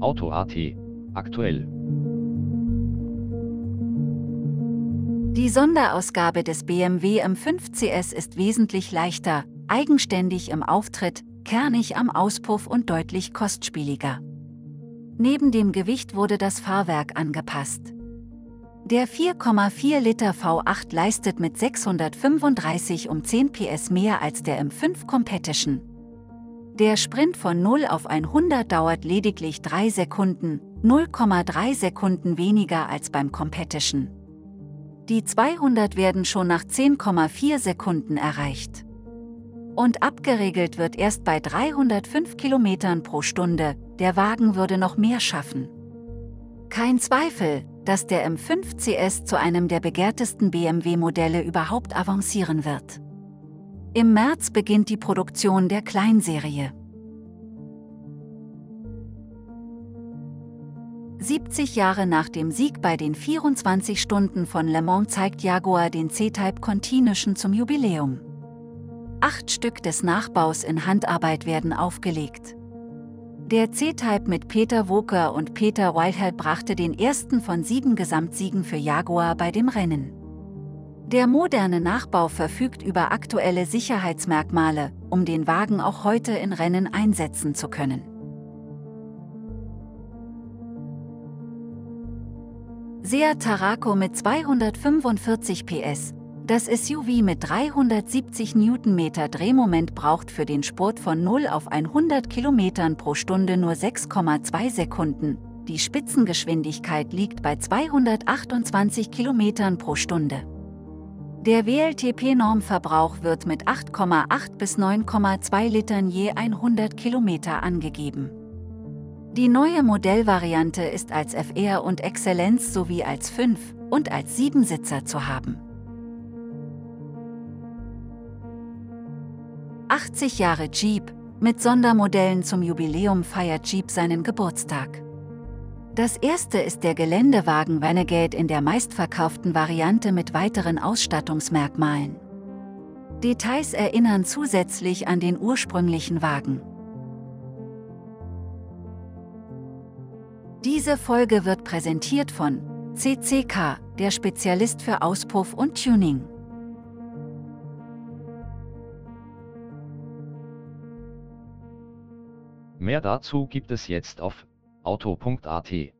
Auto.at aktuell. Die Sonderausgabe des BMW M5 CS ist wesentlich leichter, eigenständig im Auftritt, kernig am Auspuff und deutlich kostspieliger. Neben dem Gewicht wurde das Fahrwerk angepasst. Der 4,4 Liter V8 leistet mit 635 um 10 PS mehr als der M5 Competition. Der Sprint von 0 auf 100 dauert lediglich 3 Sekunden, 0,3 Sekunden weniger als beim Competition. Die 200 werden schon nach 10,4 Sekunden erreicht. Und abgeregelt wird erst bei 305 km pro Stunde, der Wagen würde noch mehr schaffen. Kein Zweifel, dass der M5 CS zu einem der begehrtesten BMW-Modelle überhaupt avancieren wird. Im März beginnt die Produktion der Kleinserie. 70 Jahre nach dem Sieg bei den 24 Stunden von Le Mans zeigt Jaguar den C-Type Continuation zum Jubiläum. Acht Stück des Nachbaus in Handarbeit werden aufgelegt. Der C-Type mit Peter Woker und Peter Whitehead brachte den ersten von sieben Gesamtsiegen für Jaguar bei dem Rennen. Der moderne Nachbau verfügt über aktuelle Sicherheitsmerkmale, um den Wagen auch heute in Rennen einsetzen zu können. Seat Tarraco mit 245 PS, das SUV mit 370 Newtonmeter Drehmoment braucht für den Spurt von 0 auf 100 km pro Stunde nur 6,2 Sekunden. Die Spitzengeschwindigkeit liegt bei 228 km pro Stunde. Der WLTP-Normverbrauch wird mit 8,8 bis 9,2 Litern je 100 Kilometer angegeben. Die neue Modellvariante ist als FR und Exzellenz sowie als 5 und als 7-Sitzer zu haben. 80 Jahre Jeep, mit Sondermodellen zum Jubiläum feiert Jeep seinen Geburtstag. Das erste ist der Geländewagen Renegade in der meistverkauften Variante mit weiteren Ausstattungsmerkmalen. Details erinnern zusätzlich an den ursprünglichen Wagen. Diese Folge wird präsentiert von CCK, der Spezialist für Auspuff und Tuning. Mehr dazu gibt es jetzt auf auto.at.